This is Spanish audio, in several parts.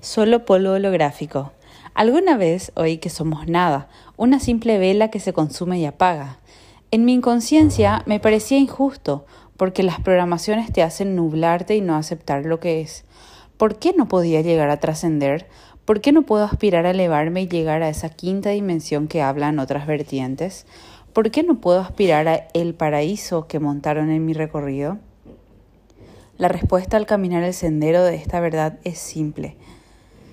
Solo polvo holográfico. Alguna vez oí que somos nada, una simple vela que se consume y apaga. En mi inconsciencia me parecía injusto, porque las programaciones te hacen nublarte y no aceptar lo que es. ¿Por qué no podía llegar a trascender? ¿Por qué no puedo aspirar a elevarme y llegar a esa quinta dimensión que hablan otras vertientes? ¿Por qué no puedo aspirar a el paraíso que montaron en mi recorrido? La respuesta al caminar el sendero de esta verdad es simple.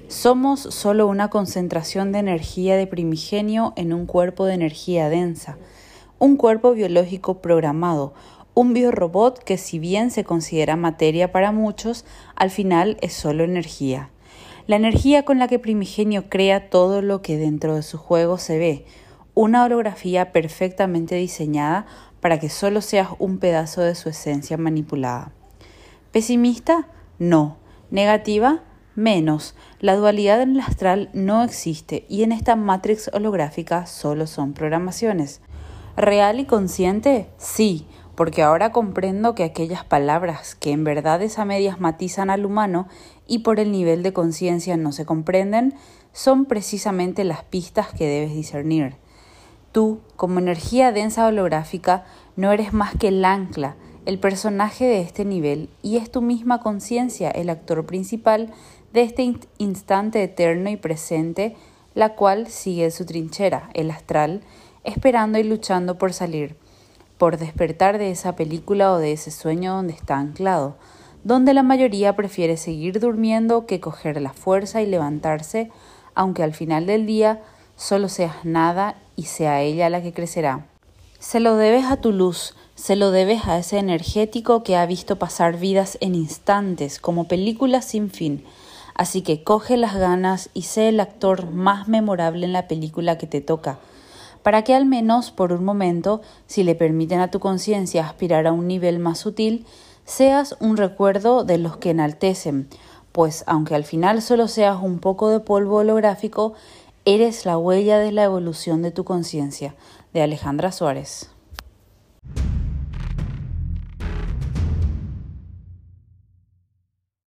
Somos solo una concentración de energía de primigenio en un cuerpo de energía densa, un cuerpo biológico programado, un biorobot que si bien se considera materia para muchos, al final es solo energía. La energía con la que Primigenio crea todo lo que dentro de su juego se ve, una holografía perfectamente diseñada para que solo seas un pedazo de su esencia manipulada. ¿Pesimista? No. ¿Negativa? Menos, la dualidad en el astral no existe y en esta matrix holográfica solo son programaciones. ¿Real y consciente? Sí, porque ahora comprendo que aquellas palabras que en verdades a medias matizan al humano y por el nivel de conciencia no se comprenden, son precisamente las pistas que debes discernir. Tú, como energía densa holográfica, no eres más que el ancla, el personaje de este nivel, y es tu misma conciencia el actor principal de este instante eterno y presente, la cual sigue su trinchera, el astral, esperando y luchando por salir, por despertar de esa película o de ese sueño donde está anclado, donde la mayoría prefiere seguir durmiendo que coger la fuerza y levantarse, aunque al final del día solo seas nada y sea ella la que crecerá. Se lo debes a tu luz, se lo debes a ese energético que ha visto pasar vidas en instantes, como películas sin fin, Así que coge las ganas y sé el actor más memorable en la película que te toca, para que al menos por un momento, si le permiten a tu conciencia aspirar a un nivel más sutil, seas un recuerdo de los que enaltecen, pues aunque al final solo seas un poco de polvo holográfico, eres la huella de la evolución de tu conciencia. De Alejandra Suárez.